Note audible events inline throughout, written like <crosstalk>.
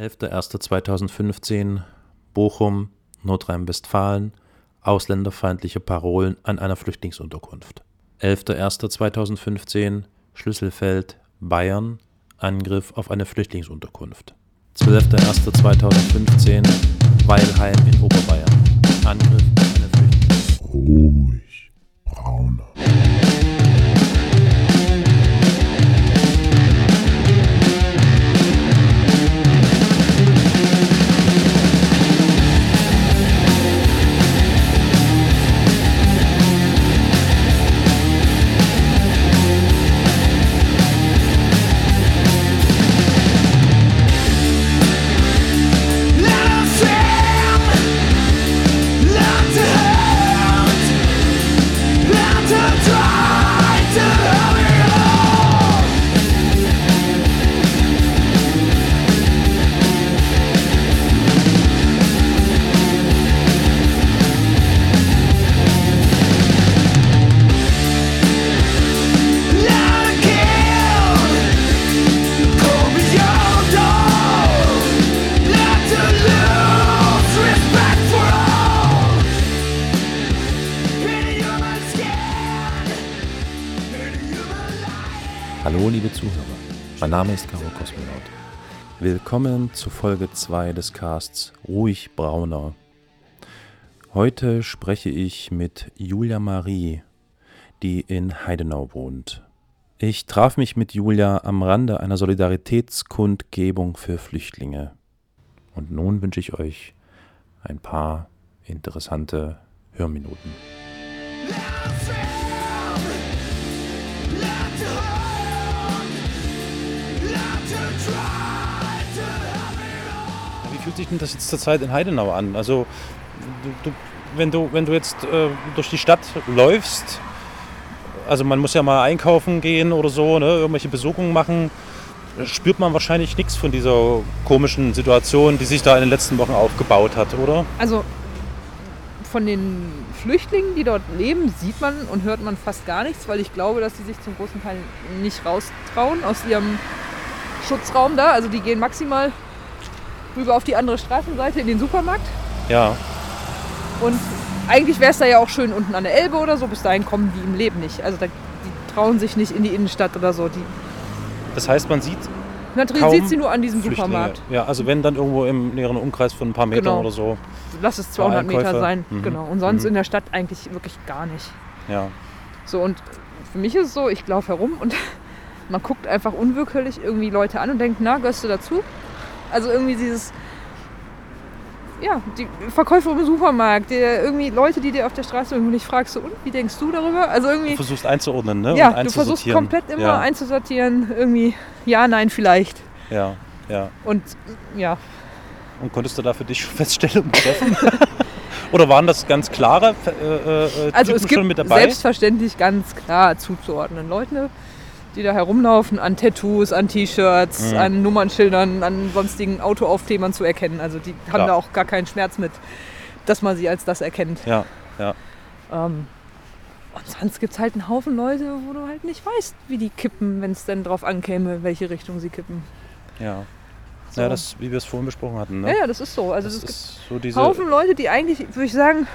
11.01.2015 Bochum, Nordrhein-Westfalen, ausländerfeindliche Parolen an einer Flüchtlingsunterkunft. 11.01.2015 Schlüsselfeld, Bayern, Angriff auf eine Flüchtlingsunterkunft. 12.01.2015 Weilheim in Oberbayern, Angriff auf eine Flüchtlingsunterkunft. Ruhig, brauner. Name ist Caro Kosmonaut. Willkommen zu Folge 2 des Casts Ruhig Brauner. Heute spreche ich mit Julia Marie, die in Heidenau wohnt. Ich traf mich mit Julia am Rande einer Solidaritätskundgebung für Flüchtlinge. Und nun wünsche ich euch ein paar interessante Hörminuten. Fühlt sich denn das jetzt zurzeit in Heidenau an? Also, du, du, wenn, du, wenn du jetzt äh, durch die Stadt läufst, also man muss ja mal einkaufen gehen oder so, ne, irgendwelche Besuchungen machen, spürt man wahrscheinlich nichts von dieser komischen Situation, die sich da in den letzten Wochen aufgebaut hat, oder? Also von den Flüchtlingen, die dort leben, sieht man und hört man fast gar nichts, weil ich glaube, dass sie sich zum großen Teil nicht raustrauen aus ihrem Schutzraum da. Also die gehen maximal rüber auf die andere Straßenseite in den Supermarkt. Ja, Und eigentlich wäre es da ja auch schön unten an der Elbe oder so. Bis dahin kommen die im Leben nicht. Also da, die trauen sich nicht in die Innenstadt oder so. Die, das heißt, man sieht Kaum sieht sie nur an diesem. Supermarkt. Ja, also wenn dann irgendwo im näheren Umkreis von ein paar Metern Genau. oder so. Lass es 200 Meter sein. Mhm. Genau. Und sonst Mhm. in der Stadt eigentlich wirklich gar nicht. Ja, So, und für mich ist es so, ich laufe herum und <laughs> man guckt einfach unwillkürlich irgendwie Leute an und denkt, na, gehörst du dazu? Also irgendwie dieses, ja, die Verkäufer im Supermarkt, der, irgendwie Leute, die dir auf der Straße irgendwie nicht fragst, so, und wie denkst du darüber? Also du irgendwie, versuchst einzuordnen, ne? ja, du versuchst komplett immer ja, einzusortieren, irgendwie, ja, nein, vielleicht. Ja, ja. Und ja, Und konntest du da für dich <laughs> Feststellungen treffen? <laughs> Oder waren das ganz klare äh, äh, also es gibt schon mit dabei? selbstverständlich ganz klar zuzuordnen Leute, die da herumlaufen, an Tattoos, an T-Shirts, Mhm. an Nummernschildern, an sonstigen Autoaufklebern zu erkennen. Also die haben Klar. da auch gar keinen Schmerz mit, dass man sie als das erkennt. Ja, ja. Ähm, und sonst gibt es halt einen Haufen Leute, wo du halt nicht weißt, wie die kippen, wenn es denn drauf ankäme, welche Richtung sie kippen. ja. So. Ja, das, wie wir es vorhin besprochen hatten. Ne? Ja, ja, das ist so. Also das es gibt so diese. Haufen Leute, die eigentlich, würde ich sagen,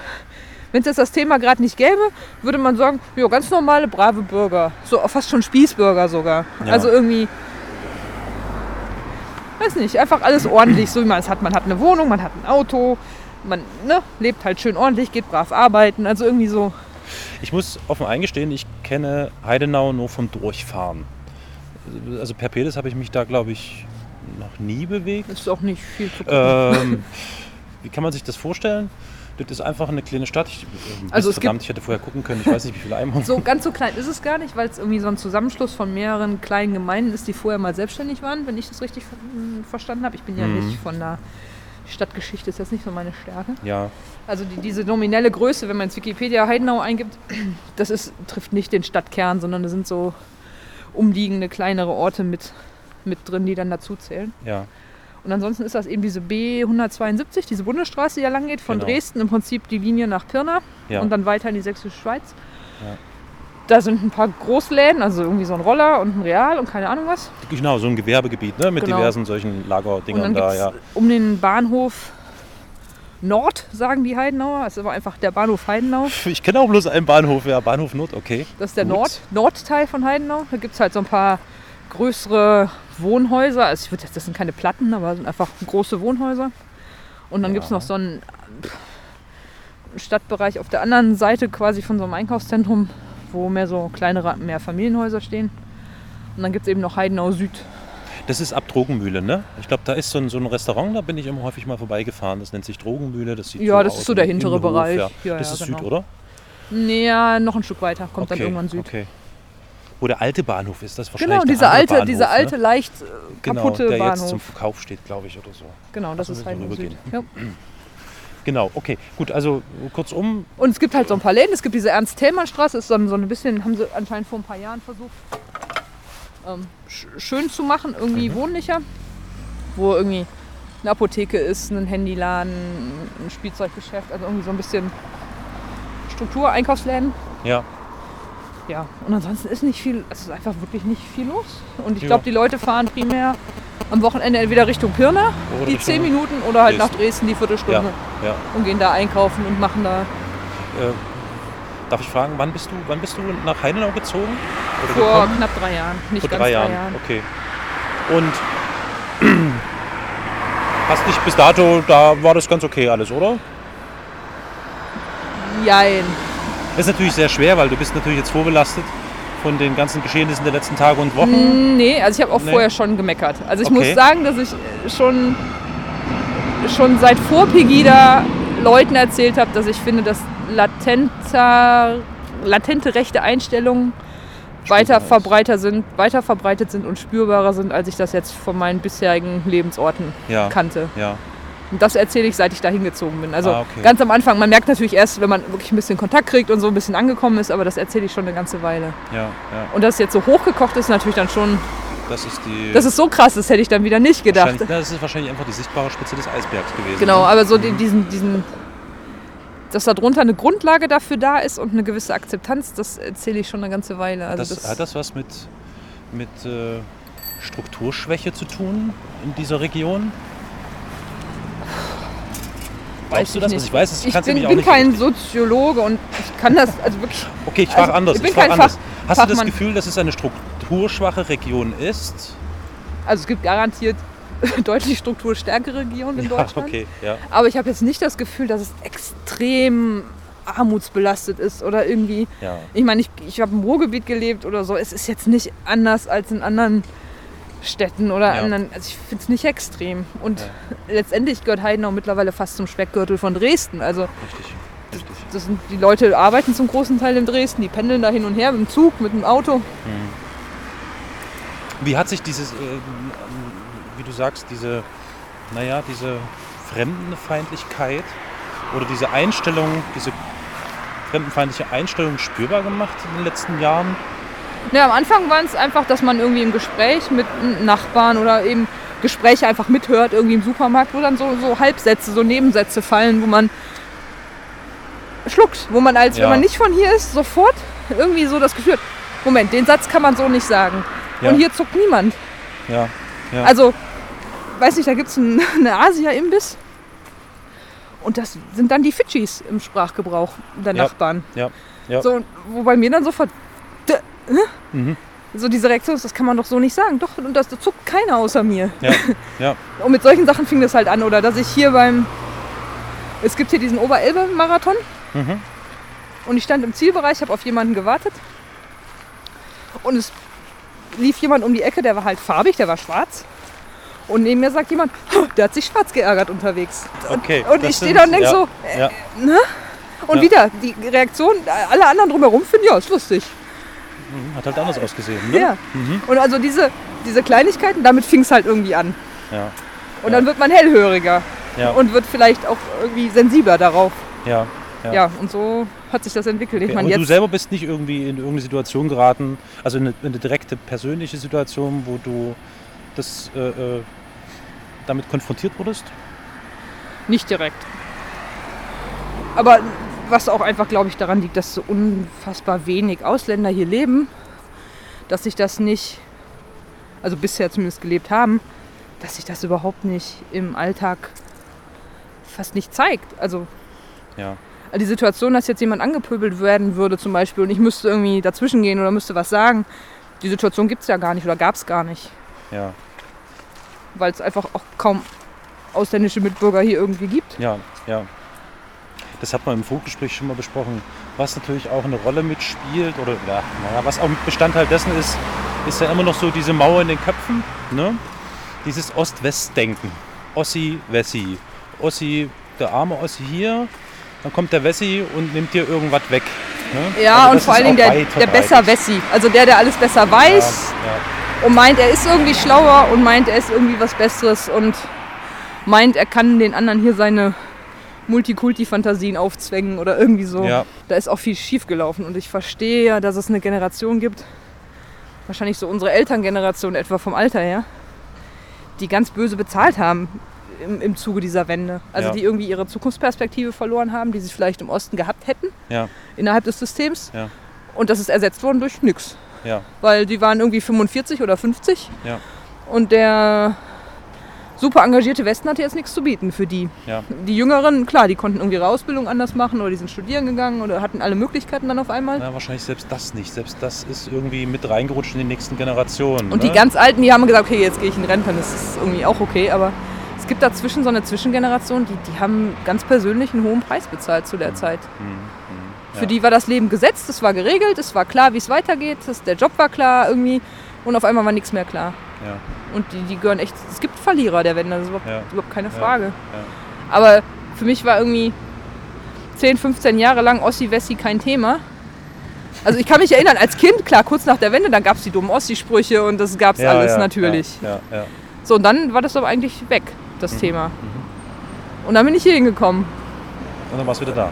wenn es jetzt das Thema gerade nicht gäbe, würde man sagen, ja, ganz normale, brave Bürger. So fast schon Spießbürger sogar. Ja. Also irgendwie, weiß nicht, einfach alles ordentlich, so wie man es hat. Man hat eine Wohnung, man hat ein Auto, man ne, lebt halt schön ordentlich, geht brav arbeiten. Also irgendwie so, Ich muss offen eingestehen, ich kenne Heidenau nur vom Durchfahren. Also per Pedes habe ich mich da, glaube ich, noch nie bewegt. ist auch nicht viel zu gucken. Ähm, wie kann man sich das vorstellen? Das ist einfach eine kleine Stadt. Ich, Also also es verdammt, ich hätte vorher gucken können. Ich weiß nicht, wie viele Einwohner. So ganz so klein ist es gar nicht, weil es irgendwie so ein Zusammenschluss von mehreren kleinen Gemeinden ist, die vorher mal selbstständig waren, wenn ich das richtig ver verstanden habe. Ich bin ja Mhm. nicht von der Stadtgeschichte, ist jetzt nicht so meine Stärke. Ja, Also die, diese nominelle Größe, wenn man ins Wikipedia Heidenau eingibt, <clears throat> das ist, trifft nicht den Stadtkern, sondern da sind so umliegende kleinere Orte mit, mit drin, die dann dazu zählen. ja, Und ansonsten ist das eben diese B172, diese Bundesstraße, die da lang geht, von Genau. Dresden im Prinzip die Linie nach Pirna ja. und dann weiter in die sächsische Schweiz. Ja. da sind ein paar Großläden, also irgendwie so ein Roller und ein Real und keine Ahnung was. Genau, so ein Gewerbegebiet ne? mit Genau. diversen solchen Lagerdingern da. Ja. um den Bahnhof Nord, sagen die Heidenauer. Das ist aber einfach der Bahnhof Heidenau. Ich kenne auch bloß einen Bahnhof, ja, Bahnhof Nord, okay. Das ist der Gut. Nord, Nordteil von Heidenau. Da gibt es halt so ein paar größere Wohnhäuser. Also ich würde jetzt, das sind keine Platten, aber sind einfach große Wohnhäuser. Und dann Ja. gibt es noch so einen Stadtbereich auf der anderen Seite quasi von so einem Einkaufszentrum, wo mehr so kleinere, mehr Familienhäuser stehen. Und dann gibt es eben noch Heidenau Süd. Das ist ab Drogenmühle, ne? Ich glaube, da ist so ein, so ein Restaurant, da bin ich immer häufig mal vorbeigefahren. Das nennt sich Drogenmühle. Das sieht Ja, so das aus, ist so der hintere Bereich. Ja. Ja, das ist genau. Süd, oder? Näher, noch ein Stück weiter, kommt dann okay, irgendwann Süd. Okay. Wo der alte Bahnhof ist, das ist wahrscheinlich Genau, dieser alte, Bahnhof, dieser alte, ne? leicht äh, genau, kaputte der Bahnhof. jetzt zum Verkauf steht, glaube ich, oder so. genau, das Ach so, ist Heidenau Süd. Ja. <clears throat> Genau, okay, gut, also kurzum, Und es gibt halt so ein paar Läden. Es gibt diese Ernst-Thälmann-Straße, ist so, ein- so ein bisschen, haben sie anscheinend vor ein paar Jahren versucht, ähm, sch schön zu machen, irgendwie Mhm. wohnlicher. Wo irgendwie eine Apotheke ist, ein Handyladen, ein Spielzeuggeschäft, also irgendwie so ein bisschen Struktur, Einkaufsläden. ja, Ja, und ansonsten ist nicht viel, es ist einfach wirklich nicht viel los. Und ich Ja. glaube, die Leute fahren primär am Wochenende entweder Richtung Pirna, Oder die 10 Minuten, oder halt nach Dresden. Dresden die Viertelstunde ja. und gehen da einkaufen und machen da Äh, darf ich fragen, wann bist du, wann bist du nach Heidenau gezogen? Oder vor gekommen? knapp drei Jahren, nicht Vor ganz drei Jahren. Okay. Und <clears throat> hast dich bis dato, da war das ganz okay alles, oder? Jein. Das ist natürlich sehr schwer, weil du bist natürlich jetzt vorbelastet von den ganzen Geschehnissen der letzten Tage und Wochen. Mm, Nee, also ich habe auch Nee. vorher schon gemeckert. Also ich Okay. muss sagen, dass ich schon, schon seit vor Pegida Leuten erzählt habe, dass ich finde, dass latenter, latente rechte Einstellungen weiter, verbreiter sind, weiter verbreitet sind und spürbarer sind, als ich das jetzt von meinen bisherigen Lebensorten Ja. kannte. Ja, Und das erzähle ich, seit ich da hingezogen bin. Also Ah, okay. ganz am Anfang, man merkt natürlich erst, wenn man wirklich ein bisschen Kontakt kriegt und so ein bisschen angekommen ist, aber das erzähle ich schon eine ganze Weile. ja, ja. Und dass es jetzt so hochgekocht ist, natürlich dann schon, Das ist die. dass es so krass ist, hätte ich dann wieder nicht gedacht. das ist wahrscheinlich einfach die sichtbare Spitze des Eisbergs gewesen. Genau, ne? aber so die- diesen, diesen, dass darunter eine Grundlage dafür da ist und eine gewisse Akzeptanz, das erzähle ich schon eine ganze Weile. Also das, das, hat das was mit, mit äh, Strukturschwäche zu tun in dieser Region? Glaubst du ich das? nicht. Also ich weiß es, ich du bin, bin kein Soziologe und ich kann das also wirklich. Okay, ich frage also, anders. ich bin frag kein anders. Fach- Hast du das Fachmann. Gefühl, dass es eine strukturschwache Region ist? Also es gibt garantiert <laughs> deutlich strukturstärkere Regionen in Ja, Deutschland. okay, ja. Aber ich habe jetzt nicht das Gefühl, dass es extrem armutsbelastet ist oder irgendwie. ja. Ich meine, ich, ich habe im Ruhrgebiet gelebt oder so. Es ist jetzt nicht anders als in anderen Städten oder Ja. anderen. Also ich finde es nicht extrem. Und letztendlich gehört Heidenau mittlerweile fast zum Speckgürtel von Dresden. Also Richtig. Richtig. das sind, die Leute arbeiten zum großen Teil in Dresden, die pendeln da hin und her mit dem Zug, mit dem Auto. Wie hat sich dieses, äh, wie du sagst, diese, naja, diese Fremdenfeindlichkeit oder diese Einstellung, diese fremdenfeindliche Einstellung spürbar gemacht in den letzten Jahren? Ja, am Anfang war es einfach, dass man irgendwie im Gespräch mit Nachbarn oder eben Gespräche einfach mithört, irgendwie im Supermarkt, wo dann so, so Halbsätze, so Nebensätze fallen, wo man schluckt, wo man als, Ja. wenn man nicht von hier ist, sofort irgendwie so das Gefühl hat, Moment, den Satz kann man so nicht sagen. Ja. Und hier zuckt niemand. Ja. ja. Also, weiß nicht, da gibt es einen, <laughs> eine Asia-Imbiss. Und das sind dann die Fidschis im Sprachgebrauch der. Nachbarn. ja. Ja. So, wo bei mir dann sofort hä? Mhm. so diese Reaktion das kann man doch so nicht sagen. Doch, und das, das zuckt keiner außer mir. Ja. <laughs> ja. Und mit solchen Sachen fing das halt an. Oder dass ich hier beim, es gibt hier diesen Oberelbe-Marathon. Mhm. Und ich stand im Zielbereich, habe auf jemanden gewartet. Und es lief jemand um die Ecke, der war halt farbig, der war schwarz. Und neben mir sagt jemand, "Oh, der hat sich schwarz geärgert unterwegs. Okay. Und das ich stehe da und denke ja, so, äh, Ja. und Ja. wieder die Reaktion, alle anderen drumherum finden, ja, ist lustig. Mhm. Hat halt anders ausgesehen, ne? Ja. Mhm. Und also diese, diese Kleinigkeiten, damit fing es halt irgendwie an. Ja. Und Ja. dann wird man hellhöriger Ja. und wird vielleicht auch irgendwie sensibler darauf. ja. Ja, Ja. und so hat sich das entwickelt. Ich Okay, meine, aber du jetzt selber bist nicht irgendwie in irgendeine Situation geraten, also in eine, in eine direkte persönliche Situation, wo du das äh, äh, damit konfrontiert wurdest? nicht direkt. Aber was auch einfach, glaube ich, daran liegt, dass so unfassbar wenig Ausländer hier leben, dass sich das nicht, also bisher zumindest gelebt haben, dass sich das überhaupt nicht im Alltag fast nicht zeigt. Also Ja. die Situation, dass jetzt jemand angepöbelt werden würde zum Beispiel und ich müsste irgendwie dazwischen gehen oder müsste was sagen, die Situation gibt es ja gar nicht oder gab es gar nicht, Ja. weil es einfach auch kaum ausländische Mitbürger hier irgendwie gibt. Ja, ja. Das hat man im Vorgespräch schon mal besprochen. Was natürlich auch eine Rolle mitspielt, oder ja, naja, was auch Bestandteil dessen ist, ist ja immer noch so diese Mauer in den Köpfen. Ne? Dieses Ost-West-Denken. Ossi, Wessi. Ossi, der arme Ossi hier, dann kommt der Wessi und nimmt dir irgendwas weg. Ne? Ja, Also und vor allen Dingen der, der besser Wessi. Also der, der alles besser weiß Ja, und meint, er ist irgendwie schlauer und meint, er ist irgendwie was Besseres und meint, er kann den anderen hier seine Multikulti-Fantasien aufzwängen oder irgendwie so. ja, Da ist auch viel schief gelaufen und ich verstehe ja, dass es eine Generation gibt, wahrscheinlich so unsere Elterngeneration etwa vom Alter her, die ganz böse bezahlt haben im, im Zuge dieser Wende. Also Ja. die irgendwie ihre Zukunftsperspektive verloren haben, die sie vielleicht im Osten gehabt hätten ja, innerhalb des Systems. Und das ist ersetzt worden durch nix. ja, Weil die waren irgendwie 45 oder 50 ja, und der super engagierte Westen hatte jetzt nichts zu bieten für die. ja, Die Jüngeren, klar, die konnten irgendwie ihre Ausbildung anders machen oder die sind studieren gegangen oder hatten alle Möglichkeiten dann auf einmal. ja. Wahrscheinlich selbst das nicht. Selbst das ist irgendwie mit reingerutscht in die nächsten Generationen. Und ne? die ganz Alten, die haben gesagt, okay, jetzt gehe ich in Rente, das ist irgendwie auch okay, aber es gibt dazwischen so eine Zwischengeneration, die, die haben ganz persönlich einen hohen Preis bezahlt zu der Zeit. Hm, hm, Für ja. die war das Leben gesetzt, es war geregelt, es war klar, wie es weitergeht, das, der Job war klar irgendwie und auf einmal war nichts mehr klar. Ja, Und die, die gehören echt, es gibt Verlierer der Wende, das ist überhaupt, Ja. überhaupt keine. Frage. Aber für mich war irgendwie 10, 15 Jahre lang Ossi-Wessi kein Thema. Also ich kann mich erinnern, als Kind, klar, kurz nach der Wende, dann gab es die dummen Ossi-Sprüche und das gab es alles natürlich. So, und dann war das aber eigentlich weg, das Mhm. Thema. Und dann bin ich hier hingekommen. Und dann warst du wieder da.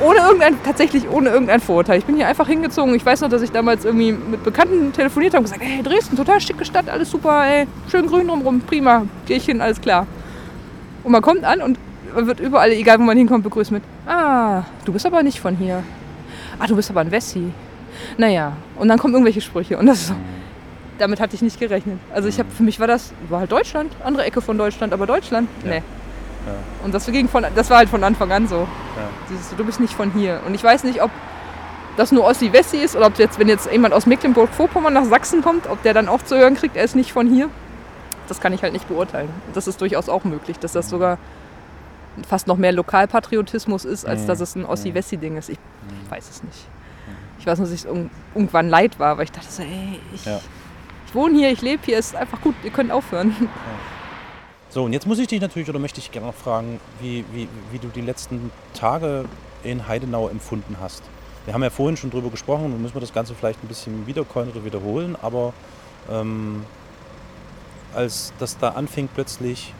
Ohne irgendein, tatsächlich ohne irgendein Vorurteil. Ich bin hier einfach hingezogen. Ich weiß noch, dass ich damals irgendwie mit Bekannten telefoniert habe und gesagt, hey, Dresden, total schicke Stadt, alles super, ey, schön grün drumrum, prima, gehe ich hin, alles klar. Und man kommt an und man wird überall, egal wo man hinkommt, begrüßt mit, ah, du bist aber nicht von hier. Ah, du bist aber ein Wessi. Naja, und dann kommen irgendwelche Sprüche und das ist so, damit hatte ich nicht gerechnet. Also ich habe, für mich war das, war halt Deutschland, andere Ecke von Deutschland, aber Deutschland, Ja. nee. Und das, ging von, das war halt von Anfang an so. Dieses, du bist nicht von hier. Und ich weiß nicht, ob das nur Ossi-Wessi ist oder ob jetzt, wenn jetzt jemand aus Mecklenburg-Vorpommern nach Sachsen kommt, ob der dann auch zu hören kriegt, er ist nicht von hier. Das kann ich halt nicht beurteilen. Das ist durchaus auch möglich, dass das sogar fast noch mehr Lokalpatriotismus ist, als Mhm. dass es ein Ossi-Wessi-Ding ist. Ich weiß es nicht. Ich weiß nur, dass es irg- irgendwann leid war, weil ich dachte so, ey, ich, Ja. ich wohne hier, ich lebe hier, ist einfach gut, ihr könnt aufhören. <laughs> So, und jetzt muss ich dich natürlich oder möchte ich gerne noch fragen, wie, wie, wie du die letzten Tage in Heidenau empfunden hast. Wir haben ja vorhin schon drüber gesprochen und müssen wir das Ganze vielleicht ein bisschen wiederkäuen oder wiederholen, aber ähm, als das da anfing plötzlich,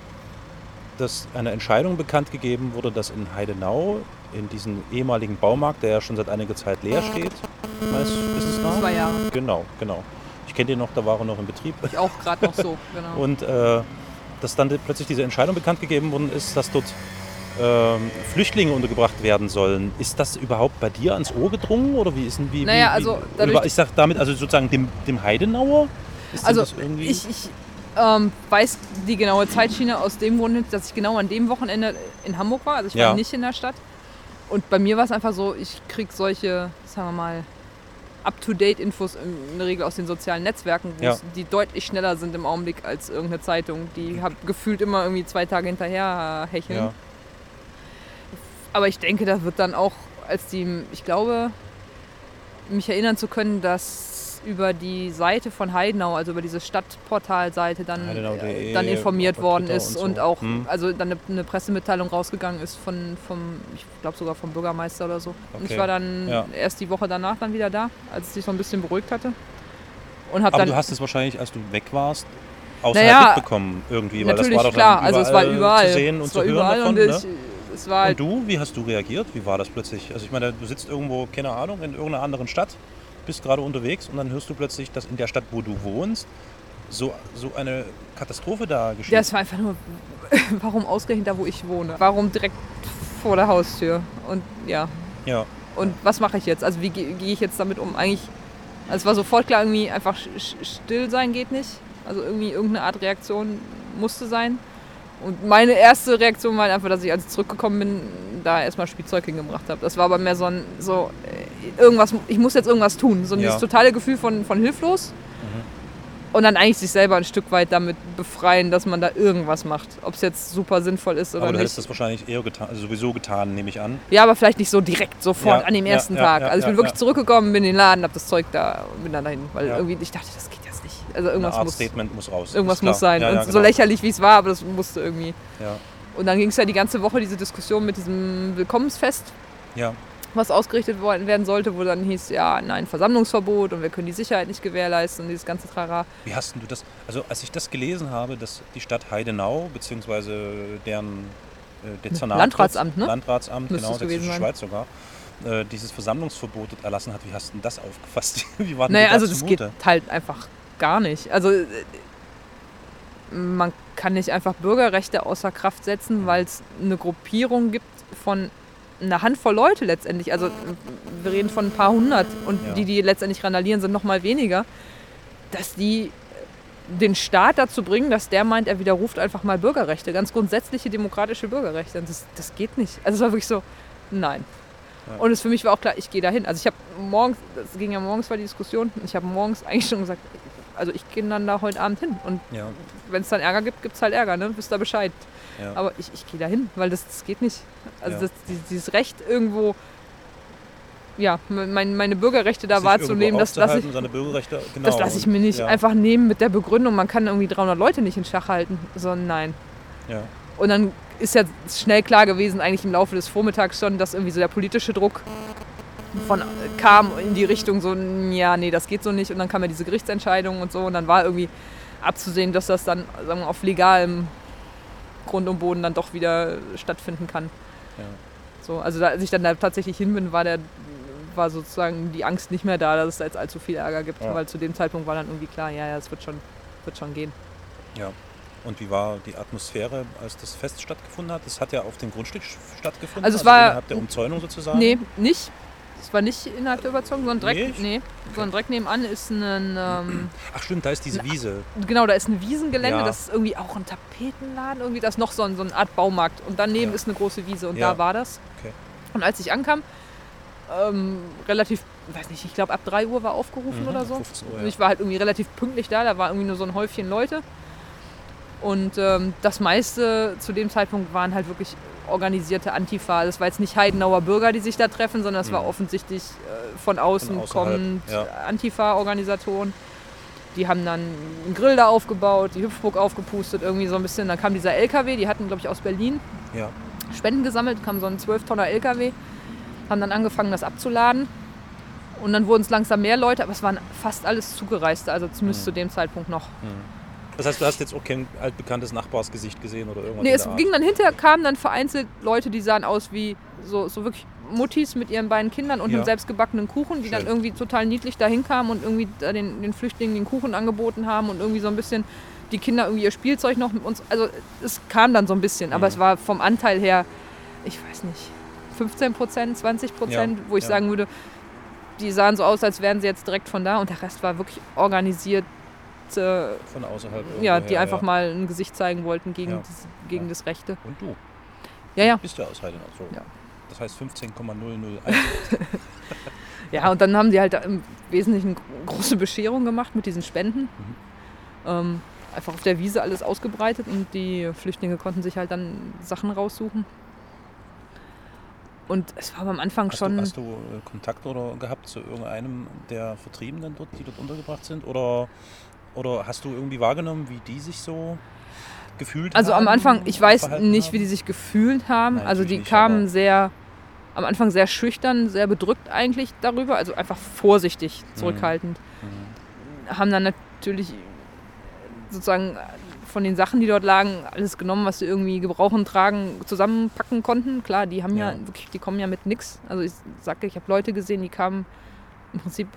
dass eine Entscheidung bekannt gegeben wurde, dass in Heidenau, in diesem ehemaligen Baumarkt, der ja schon seit einiger Zeit leer steht, weißt, ist es noch? Zwei Jahre. Genau, genau. Ich kenne den noch, da war er noch in Betrieb. Ich auch gerade noch so, <laughs> genau. Und äh, dass dann plötzlich diese Entscheidung bekannt gegeben worden ist, dass dort ähm, Flüchtlinge untergebracht werden sollen. Ist das überhaupt bei dir ans Ohr gedrungen oder wie ist denn wie? Naja, wie, also dadurch- oder ich sag damit also sozusagen dem, dem Heidenauer. Also das irgendwie? ich, ich ähm, weiß die genaue Zeitschiene aus dem Grunde, dass ich genau an dem Wochenende in Hamburg war. Also ich Ja. war nicht in der Stadt. Und bei mir war es einfach so, ich kriege solche, sagen wir mal, Up-to-Date-Infos in der Regel aus den sozialen Netzwerken, Ja. die deutlich schneller sind im Augenblick als irgendeine Zeitung. Die hab gefühlt immer irgendwie zwei Tage hinterher hecheln. ja. Aber ich denke, da wird dann auch, als die, ich glaube, mich erinnern zu können, dass über die Seite von Heidenau, also über diese Stadtportalseite, dann, äh, dann informiert worden ist und und, so. auch, Hm. also dann eine, eine Pressemitteilung rausgegangen ist von, vom, ich glaube sogar vom Bürgermeister oder so. Und ich Okay. war dann Ja. erst die Woche danach dann wieder da, als es sich so ein bisschen beruhigt hatte. Und habe Aber dann du hast es wahrscheinlich, als du weg warst, außerhalb Naja, mitbekommen irgendwie, weil natürlich das war doch klar, also es war überall, zu sehen und zu hören davon. und ne? ich, Und du, wie hast du reagiert? Wie war das plötzlich? Also ich meine, du sitzt irgendwo, keine Ahnung, in irgendeiner anderen Stadt, bist gerade unterwegs und dann hörst du plötzlich, dass in der Stadt, wo du wohnst, so, so eine Katastrophe da geschieht. Ja, es war einfach nur, <laughs> warum ausgerechnet da, wo ich wohne? Warum direkt vor der Haustür? Und ja, Ja. Und was mache ich jetzt? Also wie ge- gehe ich jetzt damit um? Eigentlich, also es war sofort klar, irgendwie einfach still sein geht nicht. Also irgendwie irgendeine Art Reaktion musste sein. Und meine erste Reaktion war einfach, dass ich, als ich zurückgekommen bin, da erstmal Spielzeug hingebracht habe. Das war aber mehr so ein, so, irgendwas, ich muss jetzt irgendwas tun. So Ja. dieses totale Gefühl von, von hilflos. Und dann eigentlich sich selber ein Stück weit damit befreien, dass man da irgendwas macht. Ob es jetzt super sinnvoll ist oder Aber du nicht. hättest das wahrscheinlich eher getan, also sowieso getan, nehme ich an. Ja, aber vielleicht nicht so direkt, sofort Ja, an dem ja, ersten ja, Tag. ja, also ich bin ja, wirklich ja. zurückgekommen, bin in den Laden, hab das Zeug da und bin dann dahin. Weil Ja. irgendwie, ich dachte, das geht jetzt nicht. Also irgendwas muss, Statement muss raus. irgendwas muss sein. Ja, ja, und so genau. lächerlich wie es war, aber das musste irgendwie. Ja. Und dann ging es ja die ganze Woche diese Diskussion mit diesem Willkommensfest, ja. Was ausgerichtet worden- werden sollte, wo dann hieß, ja, nein, Versammlungsverbot und wir können die Sicherheit nicht gewährleisten und dieses ganze Trara. Wie hast denn du das? Also als ich das gelesen habe, dass die Stadt Heidenau beziehungsweise deren äh, Dezernat Landratsamt, ne? Landratsamt, Müsste genau, Sächsische. Schweiz sogar, äh, dieses Versammlungsverbot erlassen hat. Wie hast du denn das aufgefasst? <laughs> Wie war denn Naja, also das das geht zumute? halt einfach gar nicht. Also äh, man kann nicht einfach Bürgerrechte außer Kraft setzen, weil es eine Gruppierung gibt von einer Handvoll Leute letztendlich. Also wir reden von ein paar hundert und Ja. die, die letztendlich randalieren, sind noch mal weniger. Dass die den Staat dazu bringen, dass der meint, er widerruft einfach mal Bürgerrechte, ganz grundsätzliche demokratische Bürgerrechte. Und das, das geht nicht. Also es war wirklich so, nein. Ja. Und es für mich war auch klar, ich gehe dahin. Also ich habe morgens, das ging ja morgens war die Diskussion, ich habe morgens <laughs> eigentlich schon gesagt, also ich gehe dann da heute Abend hin. Und Ja, wenn es dann Ärger gibt, gibt es halt Ärger, ne? Wisst ihr Bescheid. ja. Aber ich, ich gehe da hin, weil das, das geht nicht. Also Ja. das, die- dieses Recht irgendwo, ja, mein, meine Bürgerrechte da Sich wahrzunehmen, das lasse ich, genau. das lasse ich mir nicht einfach nehmen mit der Begründung, man kann irgendwie 300 Leute nicht in Schach halten, sondern nein. Ja, Und dann ist ja schnell klar gewesen, eigentlich im Laufe des Vormittags schon, dass irgendwie so der politische Druck von, kam in die Richtung so, ja, nee, das geht so nicht. Und dann kam ja diese Gerichtsentscheidung und so. Und dann war irgendwie abzusehen, dass das dann sagen wir, auf legalem Grund und Boden dann doch wieder stattfinden kann. ja. So, also da, als ich dann da tatsächlich hin bin, war, der, war sozusagen die Angst nicht mehr da, dass es da jetzt allzu viel Ärger gibt. Ja. Weil zu dem Zeitpunkt war dann irgendwie klar, ja, ja, es wird schon, wird schon gehen. ja. Und wie war die Atmosphäre, als das Fest stattgefunden hat? Es hat ja auf dem Grundstück stattgefunden, Also es war- innerhalb der Umzäunung sozusagen. Nee, nicht. Es war nicht innerhalb der Überzeugung, sondern direkt, nee, sondern direkt nebenan ist ein, ähm, Ach stimmt, da ist diese Wiese. genau, da ist ein Wiesengelände, Ja. das ist irgendwie auch ein Tapetenladen, irgendwie, das ist noch so, ein, so eine Art Baumarkt. Und daneben Ja. ist eine große Wiese und Ja. da war das. Okay. Und als ich ankam, ähm, relativ, weiß nicht, ich glaube ab 3 Uhr war aufgerufen Mhm, oder so. 15 Uhr, Und ja. ich war halt irgendwie relativ pünktlich da, da war irgendwie nur so ein Häufchen Leute. Und ähm, das meiste zu dem Zeitpunkt waren halt wirklich organisierte Antifa. Das war jetzt nicht Heidenauer Bürger, die sich da treffen, sondern es war Mhm. offensichtlich äh, von außen Von kommend ja. Antifa-Organisatoren. Die haben dann einen Grill da aufgebaut, die Hüpfburg aufgepustet, irgendwie so ein bisschen. Dann kam dieser LKW, die hatten, glaube ich, aus Berlin Ja. Spenden gesammelt, kam so ein 12-Tonner LKW, haben dann angefangen, das abzuladen. Und dann wurden es langsam mehr Leute, aber es waren fast alles Zugereiste, also zumindest Mhm. zu dem Zeitpunkt noch. Das heißt, du hast jetzt auch kein altbekanntes Nachbarsgesicht gesehen oder irgendwas? Nee, es ging dann hinterher, kamen dann vereinzelt Leute, die sahen aus wie so, so wirklich Muttis mit ihren beiden Kindern und Ja. einem selbstgebackenen Kuchen, die dann Schön. irgendwie total niedlich dahin kamen und irgendwie den, den Flüchtlingen den Kuchen angeboten haben und irgendwie so ein bisschen die Kinder irgendwie ihr Spielzeug noch mit uns. Also es kam dann so ein bisschen, aber Mhm. es war vom Anteil her, ich weiß nicht, 15 Prozent, 20 Prozent, Ja, wo ich ja. sagen würde, die sahen so aus, als wären sie jetzt direkt von da und der Rest war wirklich organisiert. Äh, Von außerhalb. ja, die einfach mal ein Gesicht zeigen wollten gegen, Ja. das, gegen Ja. das Rechte. Und du Ja, ja. bist ja aus Heidenau. So. Ja. Das heißt <laughs> 15,001. Ja, und dann haben die halt im Wesentlichen große Bescherung gemacht mit diesen Spenden. Ähm, einfach auf der Wiese alles ausgebreitet und die Flüchtlinge konnten sich halt dann Sachen raussuchen. Und es war am Anfang Hast, schon. du, hast du äh, Kontakt oder gehabt zu irgendeinem der Vertriebenen dort, die dort untergebracht sind? Oder, oder hast du irgendwie wahrgenommen, wie die sich so gefühlt also haben? am Anfang, ich weiß nicht, haben? wie die sich gefühlt haben. Nein, also die nicht, kamen sehr, am Anfang sehr schüchtern, sehr bedrückt eigentlich darüber, also einfach vorsichtig, zurückhaltend. Mhm. haben dann natürlich sozusagen von den Sachen, die dort lagen, alles genommen, was sie irgendwie gebrauchen, tragen, zusammenpacken konnten. Klar, die haben ja, Ja. wirklich, die kommen ja mit nix. Also ich sage, ich habe Leute gesehen, die kamen im Prinzip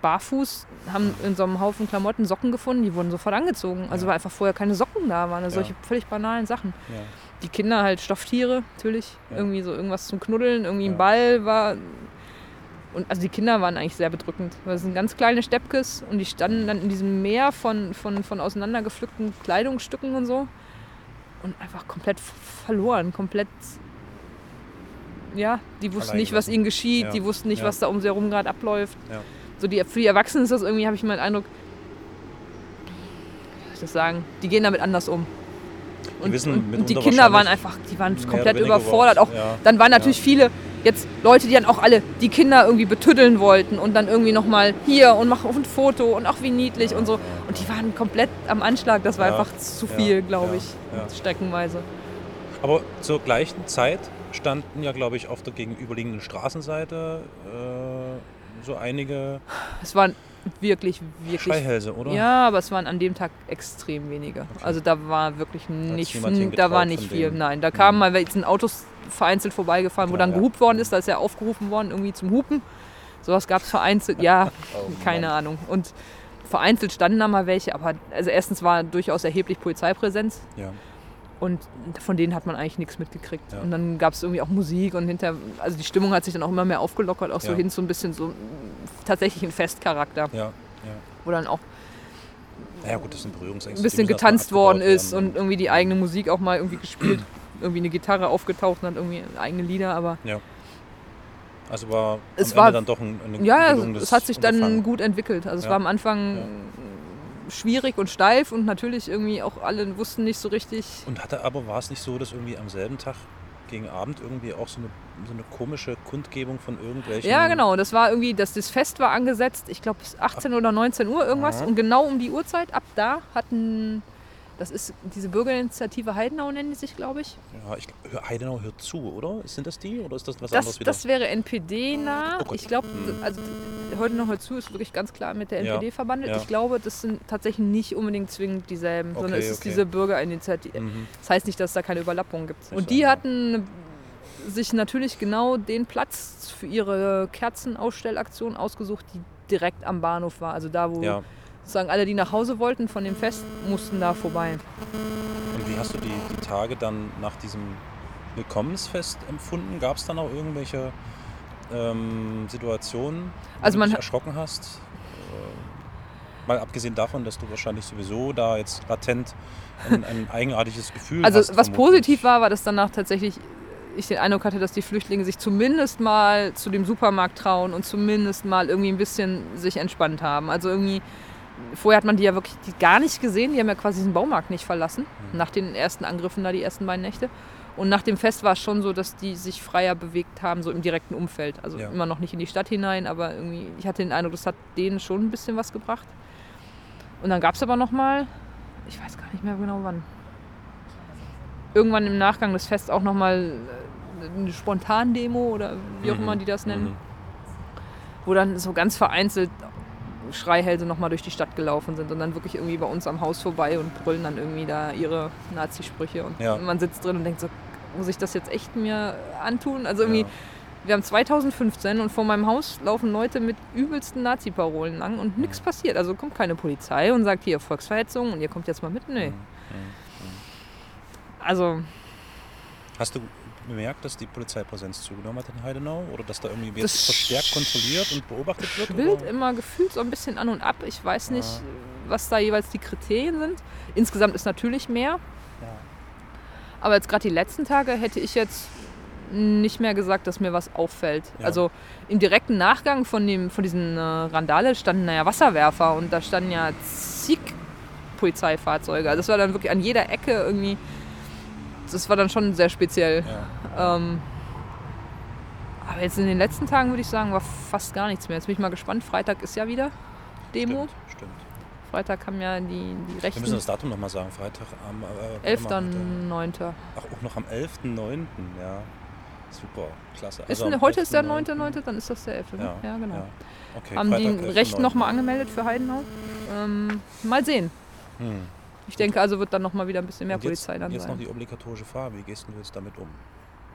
barfuß, haben in so einem Haufen Klamotten Socken gefunden, die wurden sofort angezogen. Also Ja. weil einfach vorher keine Socken da waren. Also Ja. solche völlig banalen Sachen. Ja. die Kinder halt Stofftiere, natürlich. Irgendwie so irgendwas zum Knuddeln, irgendwie ein Ball war. Und also die Kinder waren eigentlich sehr bedrückend. Das sind ganz kleine Steppkes und die standen dann in diesem Meer von, von, von auseinandergepflückten Kleidungsstücken und so. Und einfach komplett verloren, komplett. Ja, die wussten Allein nicht, was ihnen geschieht, Ja. die wussten nicht, Ja. was da um sie herum gerade abläuft. Ja. So die, für die Erwachsenen ist das irgendwie, habe ich mal den Eindruck, ich das sagen, die gehen damit anders um. Und, wissen und, die Kinder waren einfach, die waren komplett überfordert. Auch ja. dann waren natürlich Ja. viele jetzt Leute, die dann auch alle die Kinder irgendwie betüddeln wollten und dann irgendwie nochmal hier und mach auf ein Foto und auch wie niedlich und so. Und die waren komplett am Anschlag. Das war Ja. einfach zu Ja. viel, glaube Ja. ich, Ja. streckenweise. Aber zur gleichen Zeit standen ja, glaube ich, auf der gegenüberliegenden Straßenseite äh, so einige Es waren wirklich, wirklich. Schreihälse, oder? Ja, aber es waren an dem Tag extrem wenige. Also da war wirklich nicht, da war nicht viel. denen. Nein, da kamen Mhm. mal jetzt sind Autos vereinzelt vorbeigefahren, wo dann ja. gehupt worden ist. Da ist ja aufgerufen worden, irgendwie zum Hupen. Sowas gab es vereinzelt. Ja, <laughs> Oh, keine. Ahnung. Und vereinzelt standen da mal welche, aber also erstens war durchaus erheblich Polizeipräsenz Ja. Und von denen hat man eigentlich nichts mitgekriegt. Ja. Und dann gab es irgendwie auch Musik und hinter, also die Stimmung hat sich dann auch immer mehr aufgelockert, auch so Ja. hin zu ein bisschen so tatsächlich ein Festcharakter, Ja, ja. wo dann auch Naja, gut, das sind Berührungsängste. ein bisschen getanzt worden ist werden. und irgendwie die eigene Musik auch mal irgendwie gespielt, <clears throat> irgendwie eine Gitarre aufgetaucht und dann irgendwie eigene Lieder, aber Also war Es am war- Ende dann doch ein, ein ja, es hat sich dann Unterfangen. gut entwickelt. Also es Ja. war am Anfang Ja. Schwierig und steif und natürlich irgendwie auch alle wussten nicht so richtig. Und hatte aber, war es nicht so, dass irgendwie am selben Tag gegen Abend irgendwie auch so eine, so eine komische Kundgebung von irgendwelchen... Ja, genau. Das war irgendwie, das, das Fest war angesetzt, ich glaube bis 18 oder 19 Uhr irgendwas. Aha. Und genau um die Uhrzeit, ab da hatten, das ist diese Bürgerinitiative Heidenau, nennen die sich, glaube ich. Ja, ich, hör- Heidenau hört zu, oder? Sind das die oder ist das was Das, anderes wieder? das wäre NPD nah. Oh ich glaube, Hm. also heute noch dazu ist wirklich ganz klar mit der Ja. NPD verbandelt. Ja. Ich glaube, das sind tatsächlich nicht unbedingt zwingend dieselben, sondern Okay, es ist okay. diese Bürgerinitiative. mhm. Das heißt nicht, dass es da keine Überlappung gibt. Und die ja. hatten sich natürlich genau den Platz für ihre Kerzenausstellaktion ausgesucht, die direkt am Bahnhof war. Also da, wo Ja. sozusagen alle, die nach Hause wollten von dem Fest, mussten da vorbei. Und wie hast du die, die Tage dann nach diesem Willkommensfest empfunden? Gab es dann auch irgendwelche ähm, Situationen, wo Also du man dich erschrocken hast? Äh, mal abgesehen davon, dass du wahrscheinlich sowieso da jetzt latent ein, ein <laughs> eigenartiges Gefühl Also hast. was vermutlich. positiv war, war, dass danach tatsächlich ich den Eindruck hatte, dass die Flüchtlinge sich zumindest mal zu dem Supermarkt trauen und zumindest mal irgendwie ein bisschen sich entspannt haben. Also irgendwie, vorher hat man die ja wirklich gar nicht gesehen, die haben ja quasi diesen Baumarkt nicht verlassen, Mhm. nach den ersten Angriffen da, die ersten beiden Nächte. Und nach dem Fest war es schon so, dass die sich freier bewegt haben, so im direkten Umfeld. Also Ja. immer noch nicht in die Stadt hinein, aber irgendwie, ich hatte den Eindruck, das hat denen schon ein bisschen was gebracht. Und dann gab es aber noch mal, ich weiß gar nicht mehr genau wann, irgendwann im Nachgang des Fests auch nochmal eine Spontandemo oder wie auch Mhm. immer die das nennen, Mhm. wo dann so ganz vereinzelt Schreihälse nochmal durch die Stadt gelaufen sind und dann wirklich irgendwie bei uns am Haus vorbei und brüllen dann irgendwie da ihre Nazi-Sprüche und Ja. man sitzt drin und denkt so, muss ich das jetzt echt mir antun? Also irgendwie, Ja. wir haben 2015 und vor meinem Haus laufen Leute mit übelsten Nazi-Parolen lang und nichts passiert. Also kommt keine Polizei und sagt hier Volksverhetzung und ihr kommt jetzt mal mit. Nee. Mhm. Also Hast du bemerkt, dass die Polizeipräsenz zugenommen hat in Heidenau? Oder dass da irgendwie Das jetzt verstärkt kontrolliert und beobachtet wird? schwillt oder? immer gefühlt so ein bisschen an und ab. Ich weiß nicht, Ja. was da jeweils die Kriterien sind. Insgesamt ist natürlich mehr. Ja. Aber jetzt gerade die letzten Tage hätte ich jetzt nicht mehr gesagt, dass mir was auffällt. Ja. Also im direkten Nachgang von, dem, von diesen äh, Randale standen ja Wasserwerfer und da standen ja zig Polizeifahrzeuge. Also das war dann wirklich an jeder Ecke irgendwie. Das war dann schon sehr speziell. Ja. Ähm, aber jetzt in den letzten Tagen würde ich sagen, war fast gar nichts mehr. Jetzt bin ich mal gespannt. Freitag ist ja wieder Demo. Stimmt, stimmt. Freitag haben ja die, die Wir Rechten. müssen das Datum nochmal sagen. Freitag am äh, warte mal, 11.9. Ach, auch noch am 11.9. Ja. Super, klasse. Ist Also am heute ist der 11.9.. 9.9., dann ist das der 11. Ne? Ja, Ja, genau. Ja. Okay, Haben die Freitag, Rechten 11.9.. nochmal angemeldet für Heidenau? Ähm, mal sehen. Hm. Ich denke also wird dann nochmal wieder ein bisschen mehr jetzt, Polizei dann jetzt noch sein. die obligatorische Frage, wie gehst du jetzt damit um?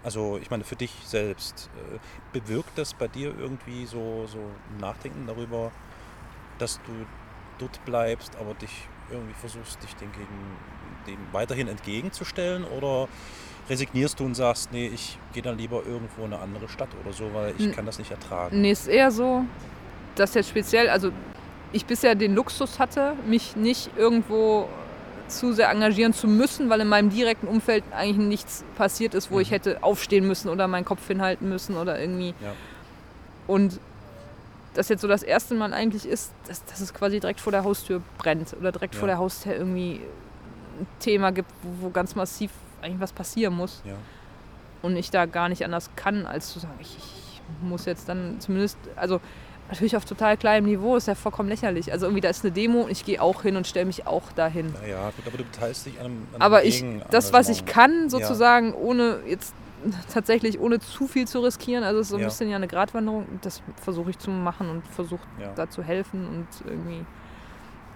Also ich meine, für dich selbst, äh, bewirkt das bei dir irgendwie so, so ein Nachdenken darüber, dass du dort bleibst, aber dich irgendwie versuchst, dich dem, gegen, dem weiterhin entgegenzustellen? Oder resignierst du und sagst, nee, ich gehe dann lieber irgendwo in eine andere Stadt oder so, weil ich N- kann das nicht ertragen. Nee, ist eher so, dass jetzt speziell, also ich bisher den Luxus hatte, mich nicht irgendwo zu sehr engagieren zu müssen, weil in meinem direkten Umfeld eigentlich nichts passiert ist, wo ich Mhm. hätte aufstehen müssen oder meinen Kopf hinhalten müssen oder irgendwie. Ja. Und das jetzt so das erste Mal eigentlich ist, dass, dass es quasi direkt vor der Haustür brennt oder direkt vor Ja. der Haustür irgendwie ein Thema gibt, wo, wo ganz massiv eigentlich was passieren muss Ja. und ich da gar nicht anders kann, als zu sagen, ich, ich muss jetzt dann zumindest, also natürlich auf total kleinem Niveau, ist ja vollkommen lächerlich. Also irgendwie da ist eine Demo und ich gehe auch hin und stelle mich auch dahin. Naja, gut, aber du beteiligst dich an einem, an Aber ich, das, was ich kann, sozusagen, ohne jetzt <laughs> tatsächlich ohne zu viel zu riskieren, also es ist so ein Ja. bisschen ja eine Gratwanderung, das versuche ich zu machen und versuche Ja. da zu helfen und irgendwie,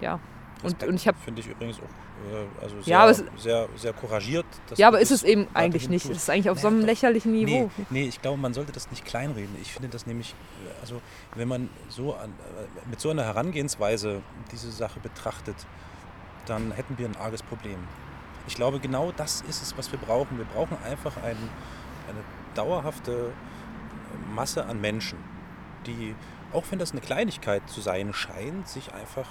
ja. Und, Respekt und ich habe Finde ich übrigens auch äh, also sehr, Ja, es- sehr, sehr couragiert. ja, aber ist es eben eigentlich nicht. Es ist eigentlich auf so Naja, einem lächerlichen Niveau. Nee, nee, ich glaube, man sollte das nicht kleinreden. Ich finde das nämlich, äh, also wenn man so an, äh, mit so einer Herangehensweise diese Sache betrachtet, dann hätten wir ein arges Problem. Ich glaube, genau das ist es, was wir brauchen. Wir brauchen einfach ein, eine dauerhafte Masse an Menschen, die, auch wenn das eine Kleinigkeit zu sein scheint, sich einfach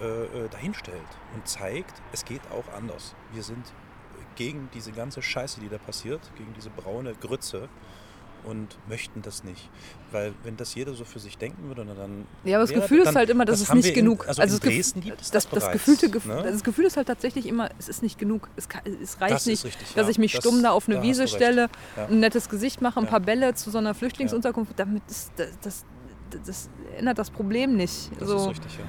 äh, äh, dahinstellt und zeigt, es geht auch anders. Wir sind gegen diese ganze Scheiße, die da passiert, gegen diese braune Grütze und möchten das nicht. Weil wenn das jeder so für sich denken würde, dann... Ja, aber das wäre- Gefühl dann- ist halt immer, dass das es haben nicht in- genug. also also in Dresden gibt es das, das das, gefühlte Gef ne? das Gefühl ist halt tatsächlich immer, es ist nicht genug. Es, kann, es reicht Das ist nicht, richtig, dass ja. ich mich stumm da auf eine da Wiese stelle, Ja. ein nettes Gesicht mache, ein paar Bälle zu so einer Flüchtlingsunterkunft. Damit ist, das ändert das Problem nicht. Das so. ist richtig, ja.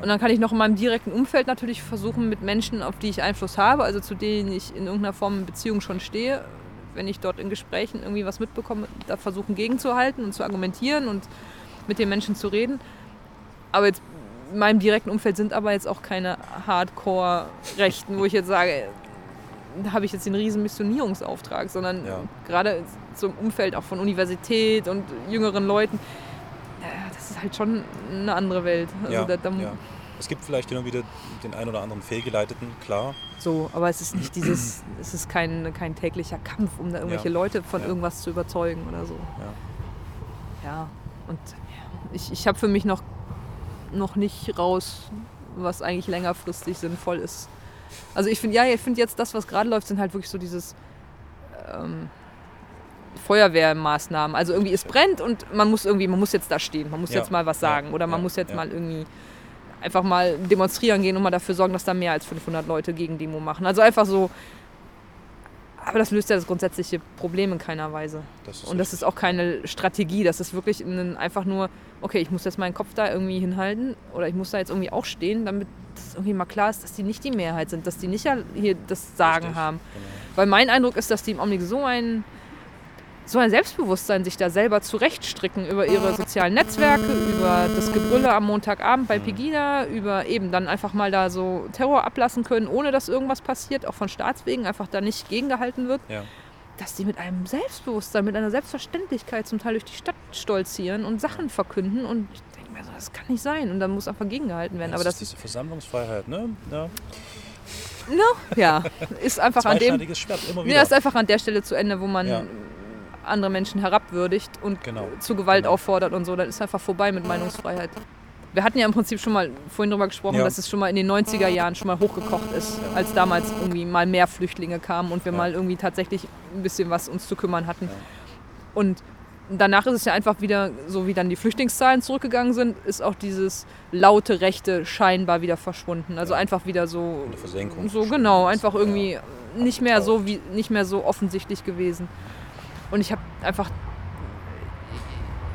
Und dann kann ich noch in meinem direkten Umfeld natürlich versuchen, mit Menschen, auf die ich Einfluss habe, also zu denen ich in irgendeiner Form in Beziehung schon stehe, wenn ich dort in Gesprächen irgendwie was mitbekomme, da versuchen gegenzuhalten und zu argumentieren und mit den Menschen zu reden. Aber jetzt in meinem direkten Umfeld sind aber jetzt auch keine Hardcore-Rechten, wo ich jetzt sage, da habe ich jetzt den riesen Missionierungsauftrag, sondern Ja. gerade so im Umfeld auch von Universität und jüngeren Leuten, das ist halt schon eine andere Welt. Also ja, da, da, ja. Es gibt vielleicht immer wieder den ein oder anderen Fehlgeleiteten, klar. So, aber es ist nicht dieses, <clears throat> es ist kein, kein täglicher Kampf, um da irgendwelche Ja. Leute von irgendwas zu überzeugen oder so. Ja. Ja, und ich, ich habe für mich noch, noch nicht raus, was eigentlich längerfristig sinnvoll ist. Also ich finde, ja, ich finde jetzt das, was gerade läuft, sind halt wirklich so dieses ähm, Feuerwehrmaßnahmen. Also irgendwie es brennt und man muss irgendwie, man muss jetzt da stehen, man muss Ja, jetzt mal was sagen oder man muss jetzt mal irgendwie einfach mal demonstrieren gehen und mal dafür sorgen, dass da mehr als 500 Leute gegen Demo machen. Also einfach so, aber das löst ja das grundsätzliche Problem in keiner Weise. Das Und das richtig. ist auch keine Strategie, das ist wirklich ein, einfach nur, okay, ich muss jetzt meinen Kopf da irgendwie hinhalten oder ich muss da jetzt irgendwie auch stehen, damit das irgendwie mal klar ist, dass die nicht die Mehrheit sind, dass die nicht hier das Sagen Richtig, haben. Genau. Weil mein Eindruck ist, dass die im Augenblick so ein, so ein Selbstbewusstsein sich da selber zurechtstricken über ihre sozialen Netzwerke, über das Gebrülle am Montagabend bei Mhm. Pegida, über eben dann einfach mal da so Terror ablassen können, ohne dass irgendwas passiert, auch von Staatswegen einfach da nicht gegengehalten wird Ja. dass die mit einem Selbstbewusstsein, mit einer Selbstverständlichkeit zum Teil durch die Stadt stolzieren und Sachen verkünden. Und ich denke mir so, das kann nicht sein. Und dann muss einfach gegengehalten werden. Aber das das ist diese Versammlungsfreiheit, ne? Ja. ja, ist einfach an dem. Schwert, immer wieder. Ja, ist einfach an der Stelle zu Ende, wo man Ja. Andere Menschen herabwürdigt und Genau. zu Gewalt Genau. auffordert und so. Dann ist einfach vorbei mit Meinungsfreiheit. Wir hatten ja im Prinzip schon mal vorhin darüber gesprochen, Ja. dass es schon mal in den 90er Jahren schon mal hochgekocht ist, Ja. als damals irgendwie mal mehr Flüchtlinge kamen und wir Ja. mal irgendwie tatsächlich ein bisschen was uns zu kümmern hatten. Und danach ist es ja einfach wieder, so wie dann die Flüchtlingszahlen zurückgegangen sind, ist auch dieses laute Rechte scheinbar wieder verschwunden. Also Ja. einfach wieder so, In der Versenkung so genau, einfach irgendwie Ja. nicht mehr so wie nicht mehr so offensichtlich gewesen. Und ich habe einfach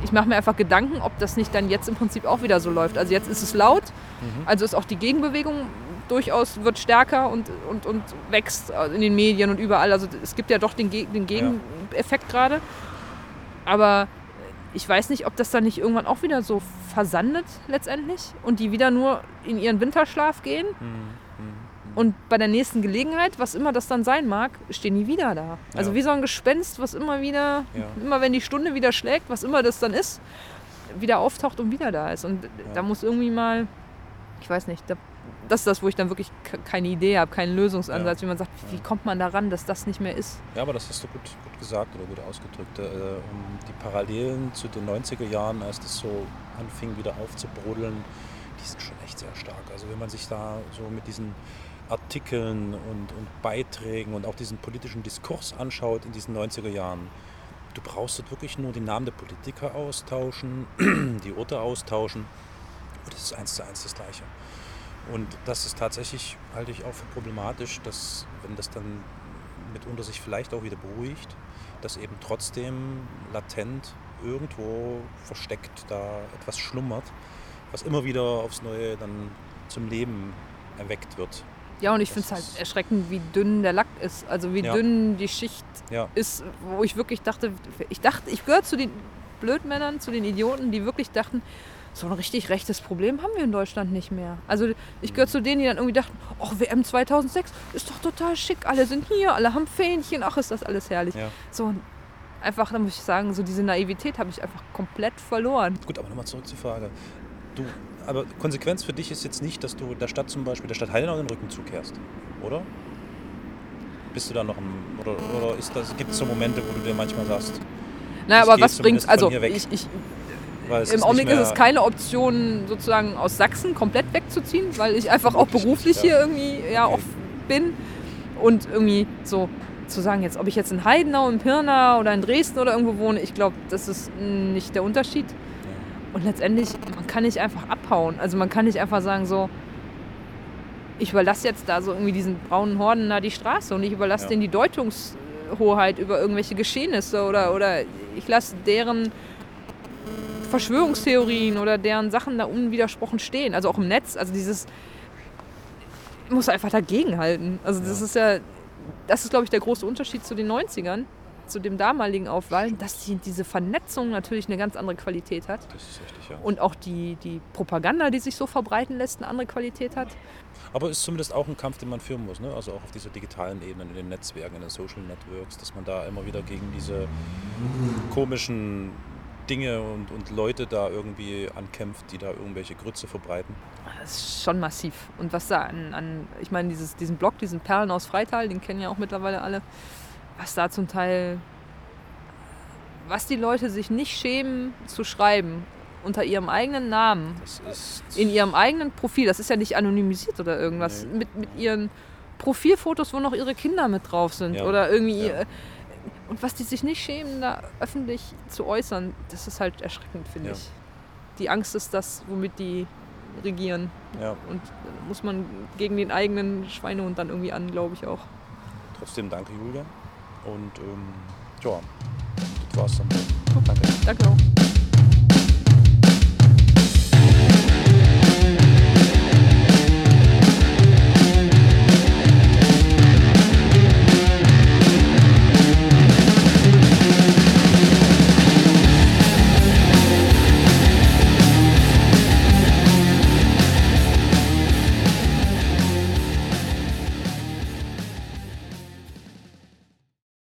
ich mache mir einfach Gedanken, ob das nicht dann jetzt im Prinzip auch wieder so läuft. Also jetzt ist es laut, Mhm. also ist auch die Gegenbewegung durchaus wird stärker und, und, und wächst in den Medien und überall. Also es gibt ja doch den, den Gegeneffekt gerade. Aber ich weiß nicht, ob das dann nicht irgendwann auch wieder so versandet letztendlich und die wieder nur in ihren Winterschlaf gehen Mhm. Und bei der nächsten Gelegenheit, was immer das dann sein mag, stehen die wieder da. Also Ja. wie so ein Gespenst, was immer wieder, Ja. immer wenn die Stunde wieder schlägt, was immer das dann ist, wieder auftaucht und wieder da ist. Und da muss irgendwie mal, ich weiß nicht, da das ist das, wo ich dann wirklich ke- keine Idee habe, keinen Lösungsansatz, Ja. wie man sagt, wie kommt man daran, dass das nicht mehr ist. Ja, aber das hast du gut, gut gesagt oder gut ausgedrückt. Äh, um die Parallelen zu den 90er Jahren, als das so anfing wieder aufzubrodeln, die sind schon echt sehr stark. Also wenn man sich da so mit diesen Artikeln und, und Beiträgen und auch diesen politischen Diskurs anschaut in diesen 90er Jahren, du brauchst dort wirklich nur die Namen der Politiker austauschen, <clears throat> die Orte austauschen und das ist eins zu eins das Gleiche. Und das ist tatsächlich, halte ich auch für problematisch, dass wenn das dann mitunter sich vielleicht auch wieder beruhigt, dass eben trotzdem latent irgendwo versteckt da etwas schlummert, was immer wieder aufs Neue dann zum Leben erweckt wird. Ja, und ich finde es halt erschreckend, wie dünn der Lack ist. Also wie Ja. dünn die Schicht Ja, ist, wo ich wirklich dachte, ich dachte, ich gehöre zu den Blödmännern, zu den Idioten, die wirklich dachten, so ein richtig rechtes Problem haben wir in Deutschland nicht mehr. Also ich gehöre zu denen, die dann irgendwie dachten, ach, WM 2006 ist doch total schick, alle sind hier, alle haben Fähnchen, ach, ist das alles herrlich. ja. So einfach, da muss ich sagen, so diese Naivität habe ich einfach komplett verloren. Gut, aber nochmal zurück zur Frage. Du, aber Konsequenz für dich ist jetzt nicht, dass du der Stadt zum Beispiel, der Stadt Heidenau den Rücken zukehrst, oder? Bist du da noch im, oder, oder gibt es so Momente, wo du dir manchmal sagst, Naja, aber was bringt's? zumindest Also ich, ich, im Augenblick ist es keine Option, sozusagen aus Sachsen komplett wegzuziehen, weil ich einfach auch Beruflich hier irgendwie ja, oft bin. Und irgendwie so zu sagen, jetzt ob ich jetzt in Heidenau, in Pirna oder in Dresden oder irgendwo wohne, ich glaube, das ist nicht der Unterschied. Und letztendlich, man kann nicht einfach abhauen. Also man kann nicht einfach sagen so, ich überlasse jetzt da so irgendwie diesen braunen Horden da die Straße und ich überlasse Ja. denen die Deutungshoheit über irgendwelche Geschehnisse oder, oder ich lasse deren Verschwörungstheorien oder deren Sachen da unwidersprochen stehen. Also auch im Netz. Also dieses ich muss einfach dagegenhalten. Also das Ja. ist ja, das ist glaube ich der große Unterschied zu den 90ern, zu dem damaligen Aufwahlen, dass die, diese Vernetzung natürlich eine ganz andere Qualität hat. Das ist richtig, ja. Und auch die, die Propaganda, die sich so verbreiten lässt, eine andere Qualität hat. Aber es ist zumindest auch ein Kampf, den man führen muss, ne? also auch auf dieser digitalen Ebene, in den Netzwerken, in den Social Networks, dass man da immer wieder gegen diese komischen Dinge und, und Leute da irgendwie ankämpft, die da irgendwelche Grütze verbreiten. Das ist schon massiv. Und was da an, an ich meine, dieses, diesen Blog, diesen Perlen aus Freital, den kennen ja auch mittlerweile alle, was da zum Teil, was die Leute sich nicht schämen zu schreiben unter ihrem eigenen Namen, in ihrem eigenen Profil, das ist ja nicht anonymisiert oder irgendwas, Nee. mit, mit ihren Profilfotos, wo noch ihre Kinder mit drauf sind Ja. oder irgendwie. Ja. Und was die sich nicht schämen, da öffentlich zu äußern, das ist halt erschreckend, finde Ja. ich. Die Angst ist das, womit die regieren. Und muss man gegen den eigenen Schweinehund dann irgendwie an, glaube ich auch. trotzdem danke Julia und ähm, ja, das war's dann. Danke. Danke auch.